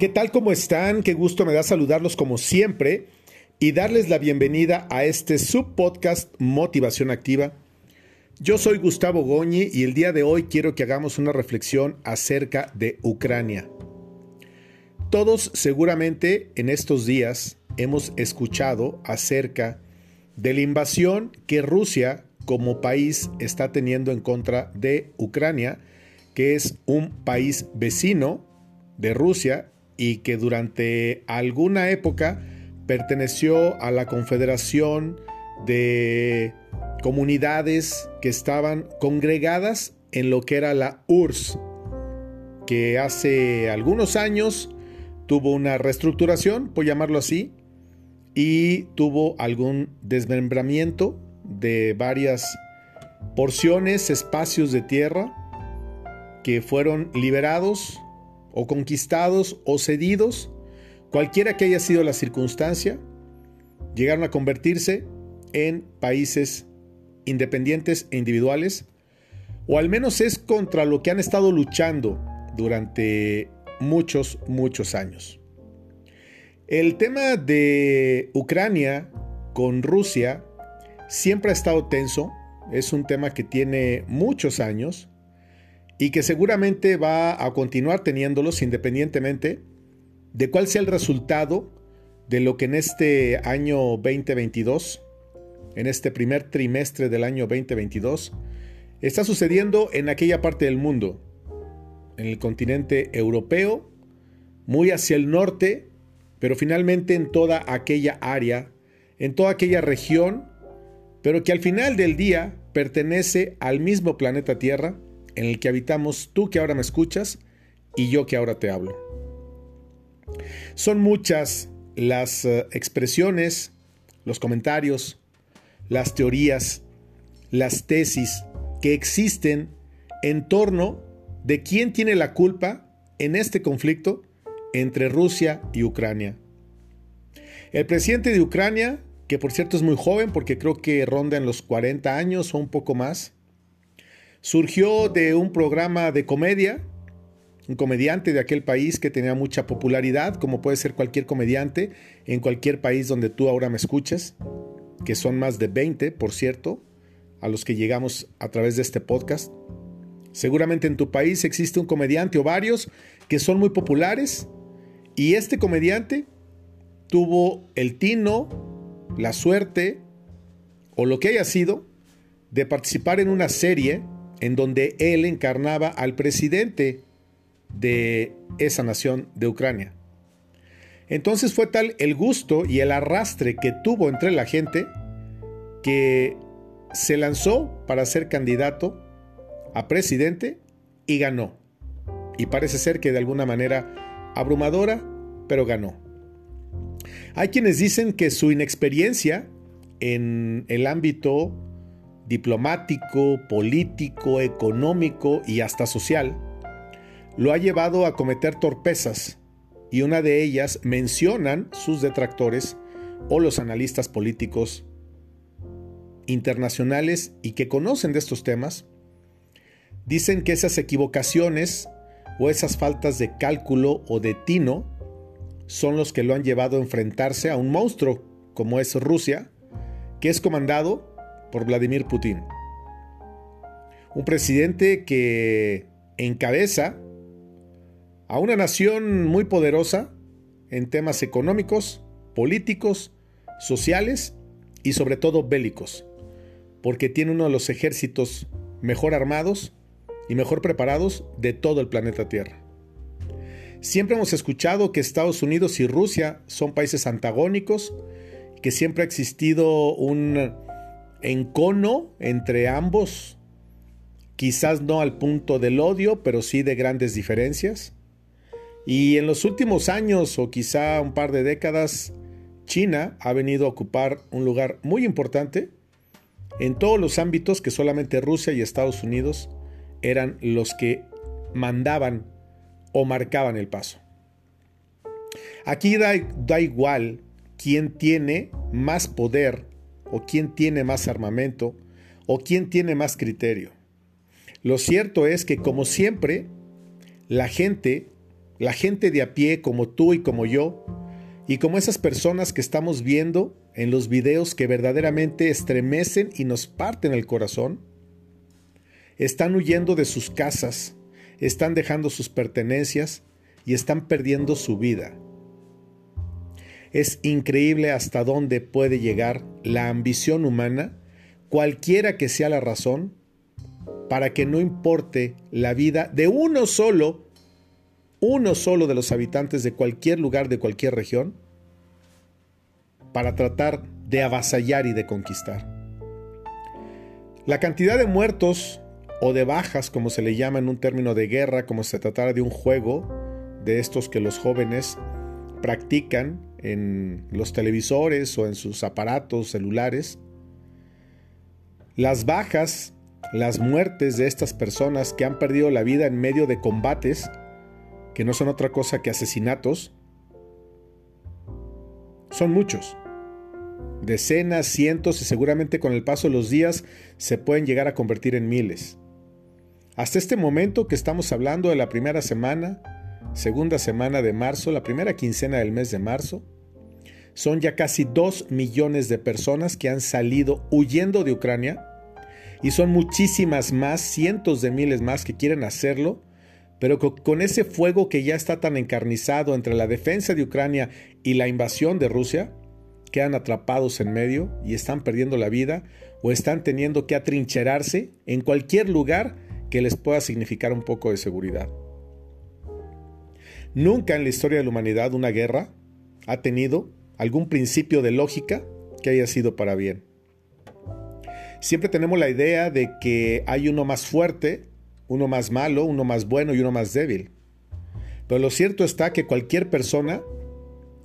¿Qué tal como están? Qué gusto me da saludarlos como siempre y darles la bienvenida a este subpodcast Motivación Activa. Yo soy Gustavo Goñi y el día de hoy quiero que hagamos una reflexión acerca de Ucrania. Todos seguramente en estos días hemos escuchado acerca de la invasión que Rusia como país está teniendo en contra de Ucrania, que es un país vecino de Rusia y que durante alguna época perteneció a la Confederación de Comunidades que estaban congregadas en lo que era la URSS, que hace algunos años tuvo una reestructuración, por llamarlo así, y tuvo algún desmembramiento de varias porciones, espacios de tierra que fueron liberados o conquistados o cedidos, cualquiera que haya sido la circunstancia, llegaron a convertirse en países independientes e individuales, o al menos es contra lo que han estado luchando durante muchos, muchos años. El tema de Ucrania con Rusia siempre ha estado tenso, es un tema que tiene muchos años, y que seguramente va a continuar teniéndolos independientemente de cuál sea el resultado de lo que en este año 2022, en este primer trimestre del año 2022, está sucediendo en aquella parte del mundo, en el continente europeo, muy hacia el norte, pero finalmente en toda aquella área, en toda aquella región, pero que al final del día pertenece al mismo planeta Tierra, en el que habitamos tú que ahora me escuchas y yo que ahora te hablo. Son muchas las eh, expresiones, los comentarios, las teorías, las tesis que existen en torno de quién tiene la culpa en este conflicto entre Rusia y Ucrania. El presidente de Ucrania, que por cierto es muy joven porque creo que ronda en los 40 años o un poco más, Surgió de un programa de comedia, un comediante de aquel país que tenía mucha popularidad, como puede ser cualquier comediante en cualquier país donde tú ahora me escuches, que son más de 20, por cierto, a los que llegamos a través de este podcast. Seguramente en tu país existe un comediante o varios que son muy populares y este comediante tuvo el tino, la suerte o lo que haya sido de participar en una serie en donde él encarnaba al presidente de esa nación de Ucrania. Entonces fue tal el gusto y el arrastre que tuvo entre la gente que se lanzó para ser candidato a presidente y ganó. Y parece ser que de alguna manera abrumadora, pero ganó. Hay quienes dicen que su inexperiencia en el ámbito diplomático, político, económico y hasta social, lo ha llevado a cometer torpezas y una de ellas mencionan sus detractores o los analistas políticos internacionales y que conocen de estos temas, dicen que esas equivocaciones o esas faltas de cálculo o de tino son los que lo han llevado a enfrentarse a un monstruo como es Rusia, que es comandado por Vladimir Putin. Un presidente que encabeza a una nación muy poderosa en temas económicos, políticos, sociales y sobre todo bélicos, porque tiene uno de los ejércitos mejor armados y mejor preparados de todo el planeta Tierra. Siempre hemos escuchado que Estados Unidos y Rusia son países antagónicos, que siempre ha existido un encono entre ambos, quizás no al punto del odio, pero sí de grandes diferencias. Y en los últimos años o quizá un par de décadas, China ha venido a ocupar un lugar muy importante en todos los ámbitos que solamente Rusia y Estados Unidos eran los que mandaban o marcaban el paso. Aquí da, da igual quién tiene más poder o quién tiene más armamento o quién tiene más criterio. Lo cierto es que como siempre, la gente la gente de a pie como tú y como yo, y como esas personas que estamos viendo en los videos que verdaderamente estremecen y nos parten el corazón, están huyendo de sus casas, están dejando sus pertenencias y están perdiendo su vida. Es increíble hasta dónde puede llegar la ambición humana, cualquiera que sea la razón, para que no importe la vida de uno solo uno solo de los habitantes de cualquier lugar de cualquier región para tratar de avasallar y de conquistar. La cantidad de muertos o de bajas, como se le llama en un término de guerra, como se tratara de un juego de estos que los jóvenes practican en los televisores o en sus aparatos celulares, las bajas, las muertes de estas personas que han perdido la vida en medio de combates, que no son otra cosa que asesinatos, son muchos. Decenas, cientos y seguramente con el paso de los días se pueden llegar a convertir en miles. Hasta este momento que estamos hablando de la primera semana, segunda semana de marzo, la primera quincena del mes de marzo, son ya casi dos millones de personas que han salido huyendo de Ucrania y son muchísimas más, cientos de miles más que quieren hacerlo pero con ese fuego que ya está tan encarnizado entre la defensa de Ucrania y la invasión de Rusia, quedan atrapados en medio y están perdiendo la vida o están teniendo que atrincherarse en cualquier lugar que les pueda significar un poco de seguridad. Nunca en la historia de la humanidad una guerra ha tenido algún principio de lógica que haya sido para bien. Siempre tenemos la idea de que hay uno más fuerte uno más malo, uno más bueno y uno más débil. Pero lo cierto está que cualquier persona,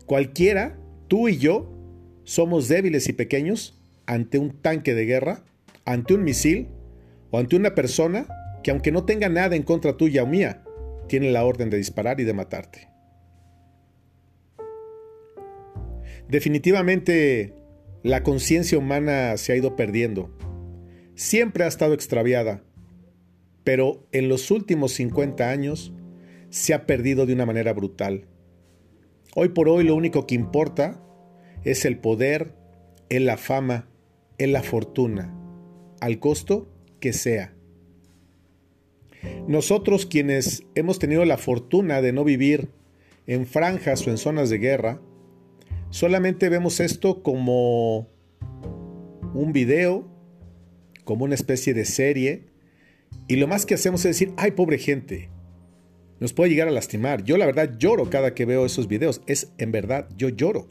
cualquiera, tú y yo, somos débiles y pequeños ante un tanque de guerra, ante un misil o ante una persona que aunque no tenga nada en contra tuya o mía, tiene la orden de disparar y de matarte. Definitivamente la conciencia humana se ha ido perdiendo. Siempre ha estado extraviada pero en los últimos 50 años se ha perdido de una manera brutal. Hoy por hoy lo único que importa es el poder, es la fama, es la fortuna, al costo que sea. Nosotros quienes hemos tenido la fortuna de no vivir en franjas o en zonas de guerra, solamente vemos esto como un video, como una especie de serie, y lo más que hacemos es decir, ay, pobre gente, nos puede llegar a lastimar. Yo la verdad lloro cada que veo esos videos. Es en verdad, yo lloro.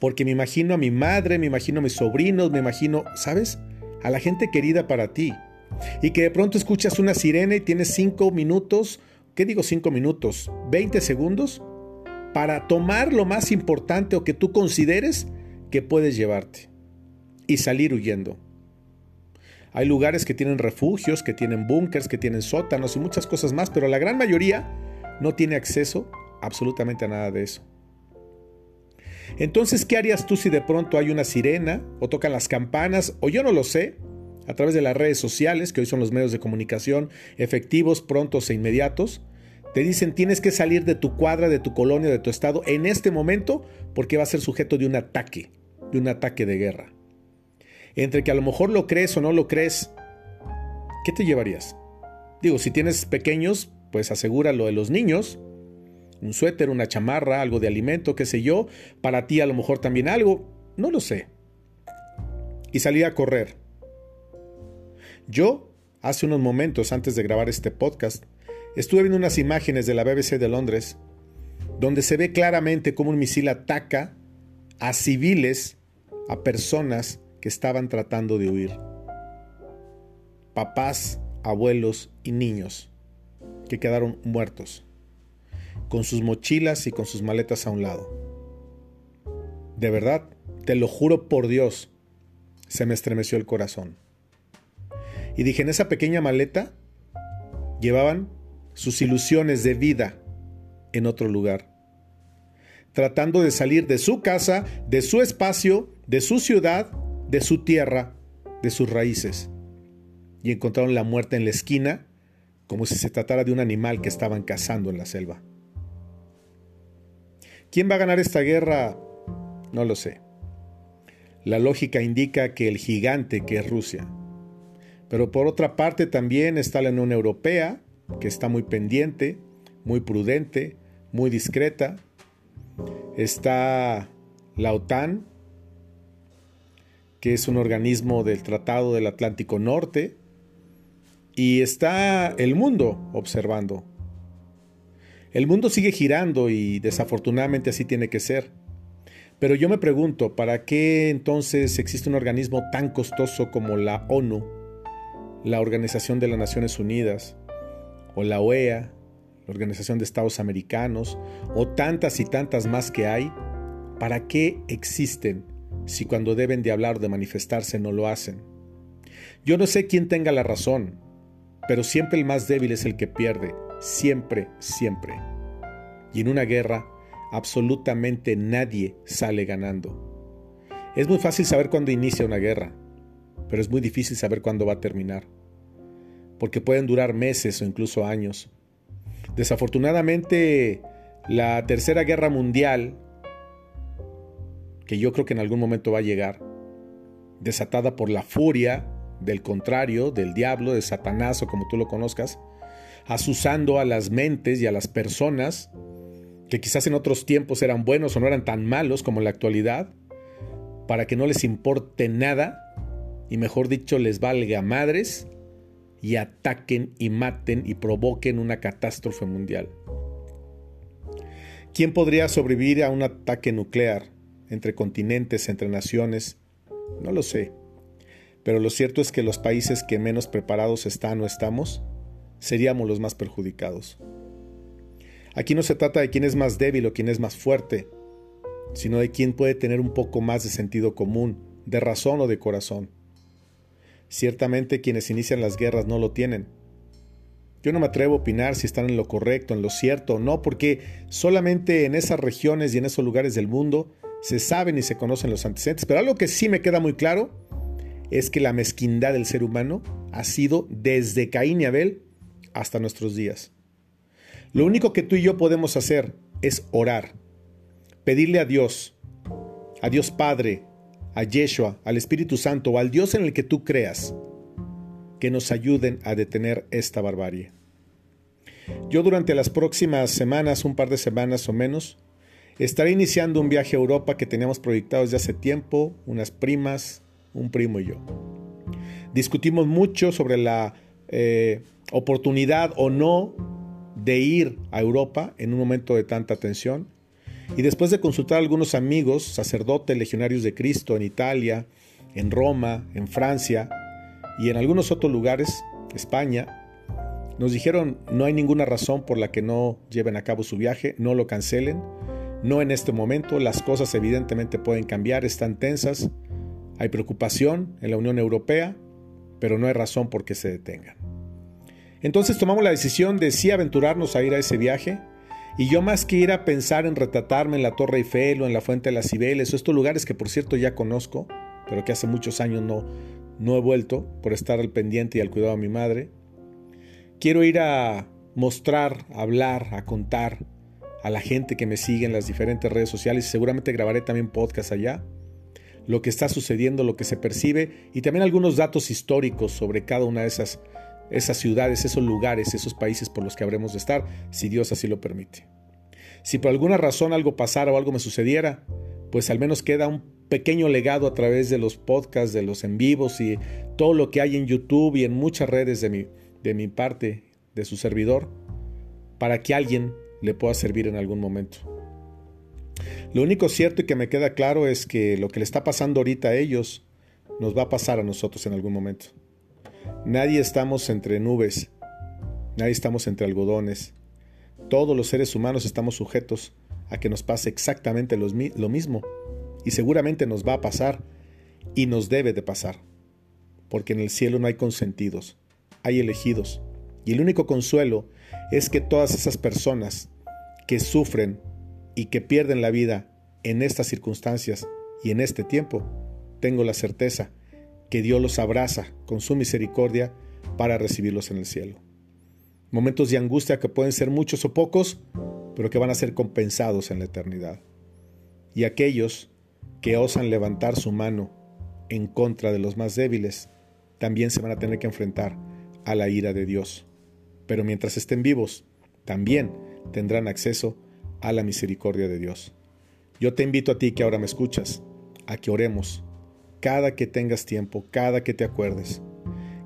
Porque me imagino a mi madre, me imagino a mis sobrinos, me imagino, ¿sabes? A la gente querida para ti. Y que de pronto escuchas una sirena y tienes cinco minutos, ¿qué digo cinco minutos? ¿20 segundos? Para tomar lo más importante o que tú consideres que puedes llevarte. Y salir huyendo. Hay lugares que tienen refugios, que tienen búnkers, que tienen sótanos y muchas cosas más, pero la gran mayoría no tiene acceso absolutamente a nada de eso. Entonces, ¿qué harías tú si de pronto hay una sirena o tocan las campanas o yo no lo sé? A través de las redes sociales, que hoy son los medios de comunicación efectivos, prontos e inmediatos, te dicen tienes que salir de tu cuadra, de tu colonia, de tu estado en este momento porque va a ser sujeto de un ataque, de un ataque de guerra entre que a lo mejor lo crees o no lo crees, ¿qué te llevarías? Digo, si tienes pequeños, pues asegúralo de los niños, un suéter, una chamarra, algo de alimento, qué sé yo, para ti a lo mejor también algo, no lo sé. Y salí a correr. Yo, hace unos momentos antes de grabar este podcast, estuve viendo unas imágenes de la BBC de Londres, donde se ve claramente cómo un misil ataca a civiles, a personas que estaban tratando de huir. Papás, abuelos y niños que quedaron muertos, con sus mochilas y con sus maletas a un lado. De verdad, te lo juro por Dios, se me estremeció el corazón. Y dije, en esa pequeña maleta llevaban sus ilusiones de vida en otro lugar, tratando de salir de su casa, de su espacio, de su ciudad de su tierra, de sus raíces, y encontraron la muerte en la esquina como si se tratara de un animal que estaban cazando en la selva. ¿Quién va a ganar esta guerra? No lo sé. La lógica indica que el gigante que es Rusia. Pero por otra parte también está la Unión Europea, que está muy pendiente, muy prudente, muy discreta. Está la OTAN, que es un organismo del Tratado del Atlántico Norte. Y está el mundo observando. El mundo sigue girando y desafortunadamente así tiene que ser. Pero yo me pregunto, ¿para qué entonces existe un organismo tan costoso como la ONU, la Organización de las Naciones Unidas, o la OEA, la Organización de Estados Americanos, o tantas y tantas más que hay? ¿Para qué existen si cuando deben de hablar o de manifestarse no lo hacen? Yo no sé quién tenga la razón, pero siempre el más débil es el que pierde, siempre, siempre. Y en una guerra, absolutamente nadie sale ganando. Es muy fácil saber cuándo inicia una guerra, pero es muy difícil saber cuándo va a terminar, porque pueden durar meses o incluso años. Desafortunadamente, la Tercera Guerra Mundial, que yo creo que en algún momento va a llegar, desatada por la furia del contrario, del diablo, de Satanás o como tú lo conozcas, asusando a las mentes y a las personas que quizás en otros tiempos eran buenos o no eran tan malos como en la actualidad, para que no les importe nada y mejor dicho les valga madres y ataquen y maten y provoquen una catástrofe mundial. ¿Quién podría sobrevivir a un ataque nuclear entre continentes, entre naciones? No lo sé. Pero lo cierto es que los países que menos preparados están o estamos, seríamos los más perjudicados. Aquí no se trata de quién es más débil o quién es más fuerte, sino de quién puede tener un poco más de sentido común, de razón o de corazón. Ciertamente quienes inician las guerras no lo tienen. Yo no me atrevo a opinar si están en lo correcto, en lo cierto o no, porque solamente en esas regiones y en esos lugares del mundo se saben y se conocen los antecedentes. Pero algo que sí me queda muy claro es que la mezquindad del ser humano ha sido desde Caín y Abel hasta nuestros días. Lo único que tú y yo podemos hacer es orar, pedirle a Dios, a Dios Padre, a Yeshua, al Espíritu Santo o al Dios en el que tú creas, que nos ayuden a detener esta barbarie. Yo durante las próximas semanas, un par de semanas o menos, estaré iniciando un viaje a Europa que teníamos proyectado desde hace tiempo, unas primas, un primo y yo. Discutimos mucho sobre la eh, oportunidad o no de ir a Europa en un momento de tanta tensión. Y después de consultar a algunos amigos, sacerdotes, legionarios de Cristo en Italia, en Roma, en Francia y en algunos otros lugares, España, nos dijeron no hay ninguna razón por la que no lleven a cabo su viaje, no lo cancelen, no en este momento, las cosas evidentemente pueden cambiar, están tensas, hay preocupación en la Unión Europea, pero no hay razón por que se detengan. Entonces tomamos la decisión de sí aventurarnos a ir a ese viaje. Y yo más que ir a pensar en retratarme en la Torre Eiffel o en la Fuente de las Cibeles o estos lugares que por cierto ya conozco, pero que hace muchos años no, no he vuelto por estar al pendiente y al cuidado de mi madre, quiero ir a mostrar, a hablar, a contar a la gente que me sigue en las diferentes redes sociales y seguramente grabaré también podcast allá, lo que está sucediendo, lo que se percibe y también algunos datos históricos sobre cada una de esas esas ciudades, esos lugares, esos países por los que habremos de estar, si Dios así lo permite. Si por alguna razón algo pasara o algo me sucediera, pues al menos queda un pequeño legado a través de los podcasts, de los en vivos y todo lo que hay en YouTube y en muchas redes de mi, de mi parte, de su servidor, para que alguien le pueda servir en algún momento. Lo único cierto y que me queda claro es que lo que le está pasando ahorita a ellos nos va a pasar a nosotros en algún momento. Nadie estamos entre nubes, nadie estamos entre algodones. Todos los seres humanos estamos sujetos a que nos pase exactamente lo mismo. Y seguramente nos va a pasar y nos debe de pasar. Porque en el cielo no hay consentidos, hay elegidos. Y el único consuelo es que todas esas personas que sufren y que pierden la vida en estas circunstancias y en este tiempo, tengo la certeza que Dios los abraza con su misericordia para recibirlos en el cielo. Momentos de angustia que pueden ser muchos o pocos, pero que van a ser compensados en la eternidad. Y aquellos que osan levantar su mano en contra de los más débiles, también se van a tener que enfrentar a la ira de Dios. Pero mientras estén vivos, también tendrán acceso a la misericordia de Dios. Yo te invito a ti que ahora me escuchas, a que oremos cada que tengas tiempo, cada que te acuerdes.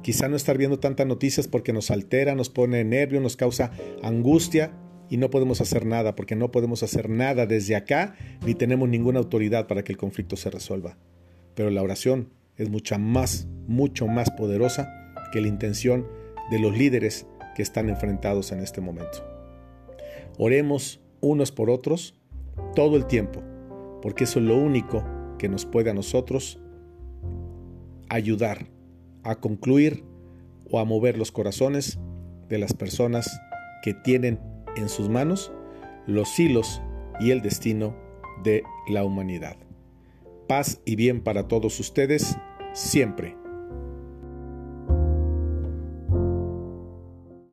Quizá no estar viendo tantas noticias porque nos altera, nos pone nervio, nos causa angustia y no podemos hacer nada porque no podemos hacer nada desde acá ni tenemos ninguna autoridad para que el conflicto se resuelva. Pero la oración es mucha más, mucho más poderosa que la intención de los líderes que están enfrentados en este momento. Oremos unos por otros todo el tiempo, porque eso es lo único que nos puede a nosotros ayudar a concluir o a mover los corazones de las personas que tienen en sus manos los hilos y el destino de la humanidad. Paz y bien para todos ustedes siempre.